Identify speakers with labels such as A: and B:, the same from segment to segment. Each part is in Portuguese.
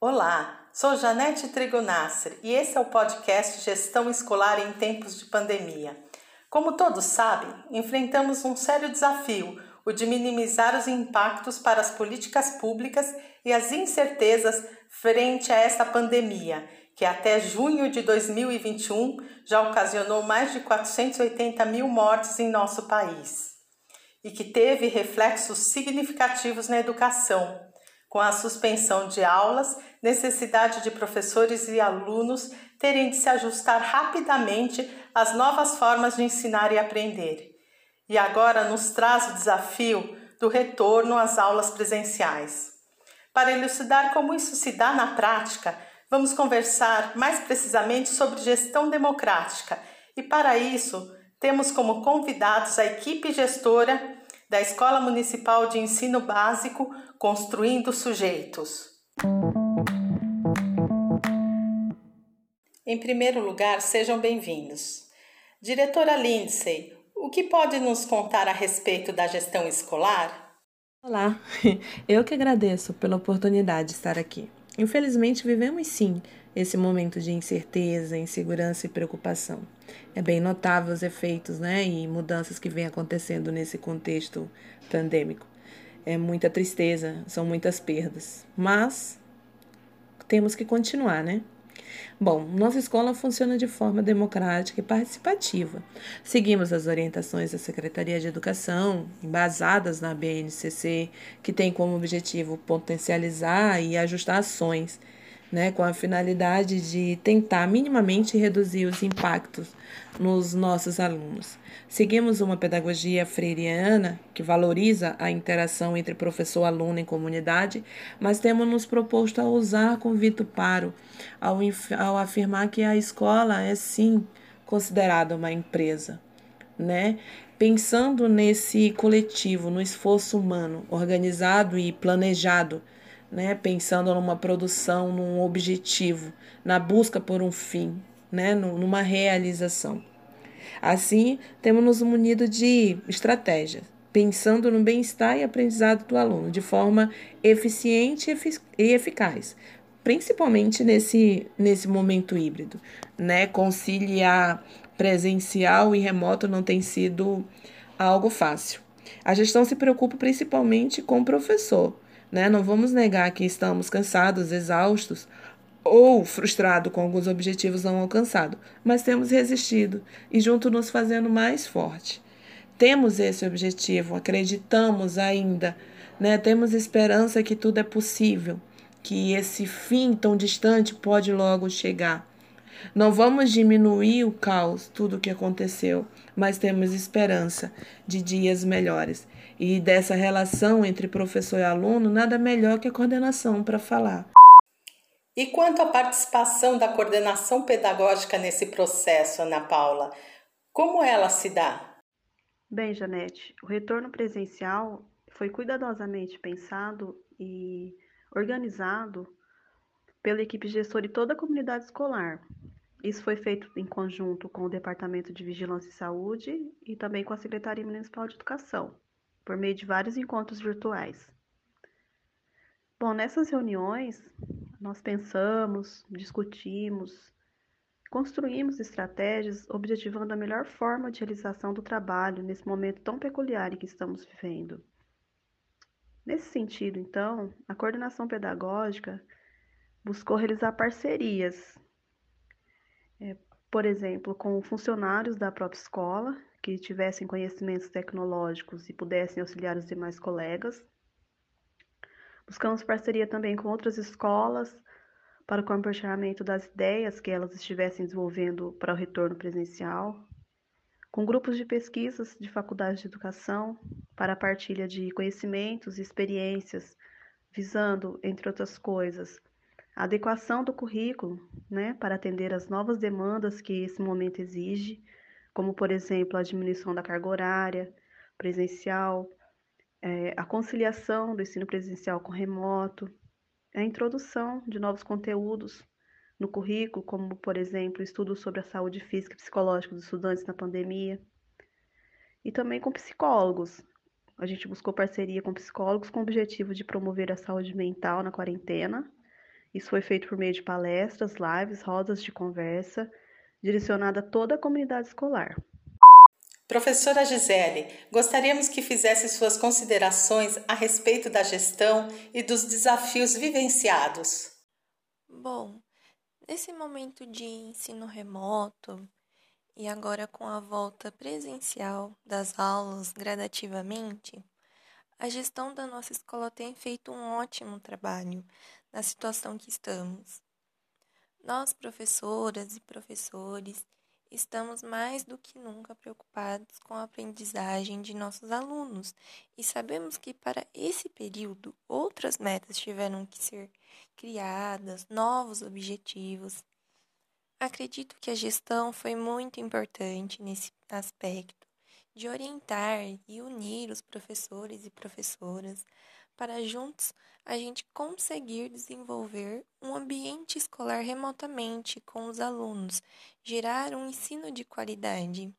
A: Olá, sou Janete Trigonasser e esse é o podcast Gestão Escolar em Tempos de Pandemia. Como todos sabem, enfrentamos um sério desafio, o de minimizar os impactos para as políticas públicas e as incertezas frente a esta pandemia, que até junho de 2021 já ocasionou mais de 480 mil mortes em nosso país e que teve reflexos significativos na educação com a suspensão de aulas, necessidade de professores e alunos terem de se ajustar rapidamente às novas formas de ensinar e aprender. E agora nos traz o desafio do retorno às aulas presenciais. Para elucidar como isso se dá na prática, vamos conversar mais precisamente sobre gestão democrática e, para isso, temos como convidados a equipe gestora da Escola Municipal de Ensino Básico Construindo Sujeitos. Em primeiro lugar, sejam bem-vindos. Diretora Lindsay, o que pode nos contar a respeito da gestão escolar?
B: Olá, eu que agradeço pela oportunidade de estar aqui. Infelizmente, vivemos sim esse momento de incerteza, insegurança e preocupação. É bem notável os efeitos né, e mudanças que vêm acontecendo nesse contexto pandêmico. É muita tristeza, são muitas perdas, mas temos que continuar, né? Bom, nossa escola funciona de forma democrática e participativa. Seguimos as orientações da Secretaria de Educação, embasadas na BNCC, que tem como objetivo potencializar e ajustar ações né, com a finalidade de tentar minimamente reduzir os impactos nos nossos alunos. Seguimos uma pedagogia freiriana que valoriza a interação entre professor, aluno e comunidade, mas temos nos proposto a usar com Vito Paro ao, ao afirmar que a escola é sim considerada uma empresa, né? Pensando nesse coletivo, no esforço humano, organizado e planejado né, pensando numa produção, num objetivo, na busca por um fim, né, numa realização. Assim, temos nos munido de estratégias, pensando no bem-estar e aprendizado do aluno de forma eficiente e eficaz, principalmente nesse, nesse momento híbrido. Né? Conciliar presencial e remoto não tem sido algo fácil. A gestão se preocupa principalmente com o professor, né? Não vamos negar que estamos cansados, exaustos ou frustrados com alguns objetivos não alcançados, mas temos resistido e junto nos fazendo mais forte. Temos esse objetivo, acreditamos ainda, né? temos esperança que tudo é possível, que esse fim tão distante pode logo chegar. Não vamos diminuir o caos, tudo o que aconteceu, mas temos esperança de dias melhores. E dessa relação entre professor e aluno, nada melhor que a coordenação para falar.
A: E quanto à participação da coordenação pedagógica nesse processo, Ana Paula, como ela se dá?
C: Bem, Janete, o retorno presencial foi cuidadosamente pensado e organizado pela equipe gestora e toda a comunidade escolar. Isso foi feito em conjunto com o Departamento de Vigilância e Saúde e também com a Secretaria Municipal de Educação por meio de vários encontros virtuais. Bom, nessas reuniões, nós pensamos, discutimos, construímos estratégias objetivando a melhor forma de realização do trabalho nesse momento tão peculiar em que estamos vivendo. Nesse sentido, então, a coordenação pedagógica buscou realizar parcerias, é, por exemplo, com funcionários da própria escola que tivessem conhecimentos tecnológicos e pudessem auxiliar os demais colegas. Buscamos parceria também com outras escolas para o compartilhamento das ideias que elas estivessem desenvolvendo para o retorno presencial, com grupos de pesquisas de faculdades de educação para a partilha de conhecimentos e experiências, visando, entre outras coisas, a adequação do currículo né, para atender às novas demandas que esse momento exige como, por exemplo, a diminuição da carga horária presencial, é, a conciliação do ensino presencial com remoto, a introdução de novos conteúdos no currículo, como, por exemplo, estudos sobre a saúde física e psicológica dos estudantes na pandemia, e também com psicólogos. A gente buscou parceria com psicólogos com o objetivo de promover a saúde mental na quarentena. Isso foi feito por meio de palestras, lives, rodas de conversa, direcionada a toda a comunidade escolar.
A: Professora Gisele, gostaríamos que fizesse suas considerações a respeito da gestão e dos desafios vivenciados.
D: Bom, nesse momento de ensino remoto e agora com a volta presencial das aulas gradativamente, a gestão da nossa escola tem feito um ótimo trabalho na situação que estamos. Nós, professoras e professores, estamos mais do que nunca preocupados com a aprendizagem de nossos alunos e sabemos que para esse período outras metas tiveram que ser criadas, novos objetivos. Acredito que a gestão foi muito importante nesse aspecto de orientar e unir os professores e professoras para juntos a gente conseguir desenvolver um ambiente escolar remotamente com os alunos, gerar um ensino de qualidade.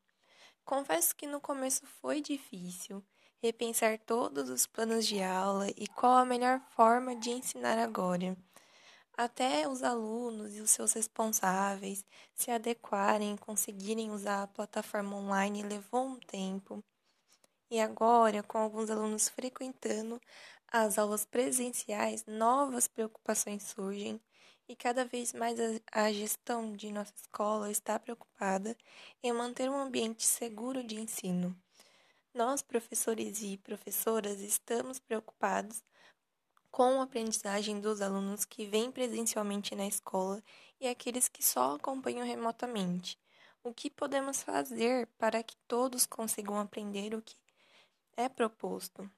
D: Confesso que no começo foi difícil repensar todos os planos de aula e qual a melhor forma de ensinar agora. Até os alunos e os seus responsáveis se adequarem e conseguirem usar a plataforma online levou um tempo. E agora, com alguns alunos frequentando as aulas presenciais, novas preocupações surgem e cada vez mais a, gestão de nossa escola está preocupada em manter um ambiente seguro de ensino. Nós, professores e professoras, estamos preocupados com a aprendizagem dos alunos que vêm presencialmente na escola e aqueles que só acompanham remotamente. O que podemos fazer para que todos consigam aprender o que é proposto?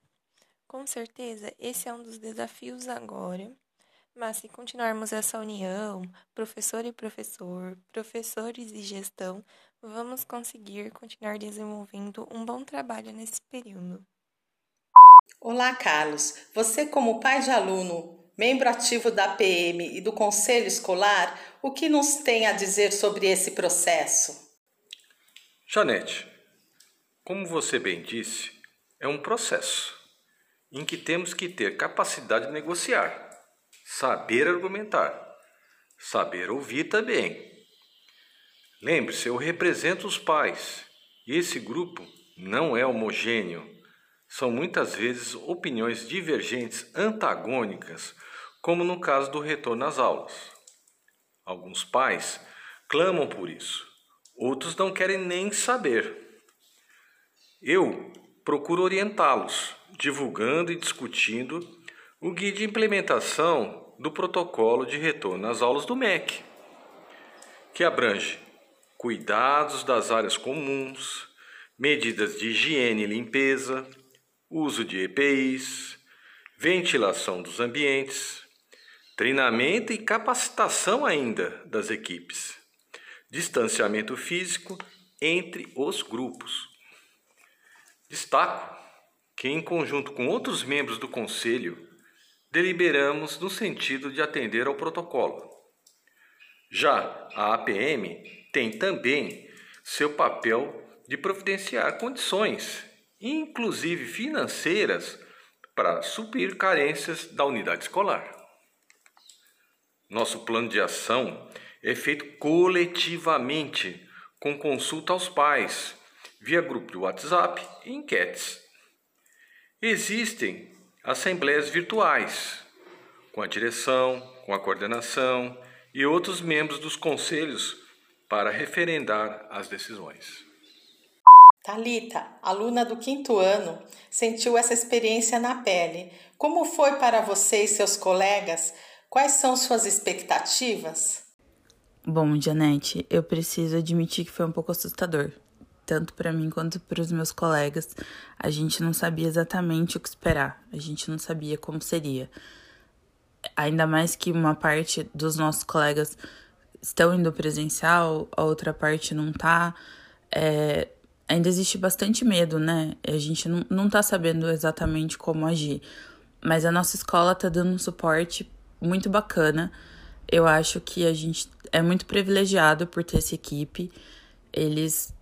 D: Com certeza, esse é um dos desafios agora, mas se continuarmos essa união, professor e professor, professores e gestão, vamos conseguir continuar desenvolvendo um bom trabalho nesse período.
A: Olá, Carlos. Você, como pai de aluno, membro ativo da PM e do Conselho Escolar, o que nos tem a dizer sobre esse processo?
E: Janete, como você bem disse, é um processo em que temos que ter capacidade de negociar, saber argumentar, saber ouvir também. Lembre-se, eu represento os pais e esse grupo não é homogêneo. São muitas vezes opiniões divergentes, antagônicas, como no caso do retorno às aulas. Alguns pais clamam por isso, outros não querem nem saber. Eu procuro orientá-los, divulgando e discutindo o guia de implementação do protocolo de retorno às aulas do MEC, que abrange cuidados das áreas comuns, medidas de higiene e limpeza, uso de EPIs, ventilação dos ambientes, treinamento e capacitação ainda das equipes, distanciamento físico entre os grupos. Destaco que, em conjunto com outros membros do Conselho, deliberamos no sentido de atender ao protocolo. Já a APM tem também seu papel de providenciar condições, inclusive financeiras, para suprir carências da unidade escolar. Nosso plano de ação é feito coletivamente, com consulta aos pais, via grupo de WhatsApp e enquetes. Existem assembleias virtuais, com a direção, com a coordenação e outros membros dos conselhos para referendar as decisões.
A: Talita, aluna do quinto ano, sentiu essa experiência na pele. Como foi para você e seus colegas? Quais são suas expectativas?
F: Bom, Janete, eu preciso admitir que foi um pouco assustador tanto para mim quanto para os meus colegas, a gente não sabia exatamente o que esperar, a gente não sabia como seria. Ainda mais que uma parte dos nossos colegas estão indo presencial, a outra parte não tá. É, ainda existe bastante medo, né? A gente não, não tá sabendo exatamente como agir. Mas a nossa escola tá dando um suporte muito bacana. Eu acho que a gente é muito privilegiado por ter essa equipe. Eles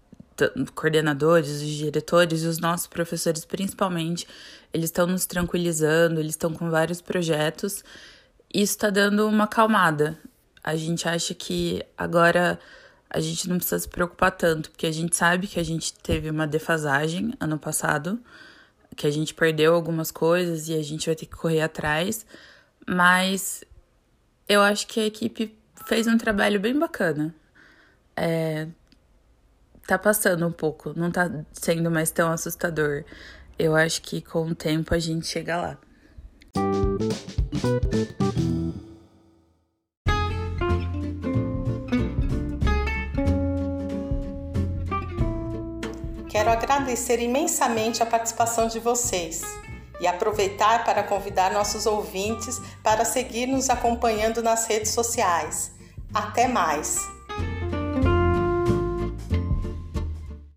F: coordenadores, os diretores e os nossos professores principalmente, eles estão nos tranquilizando, eles estão com vários projetos. Isso está dando uma calmada. A gente acha que agora a gente não precisa se preocupar tanto, porque a gente sabe que a gente teve uma defasagem ano passado, que a gente perdeu algumas coisas e a gente vai ter que correr atrás, mas eu acho que a equipe fez um trabalho bem bacana. É, tá passando um pouco, não tá sendo mais tão assustador. Eu acho que com o tempo a gente chega lá.
A: Quero agradecer imensamente a participação de vocês e aproveitar para convidar nossos ouvintes para seguir nos acompanhando nas redes sociais. Até mais!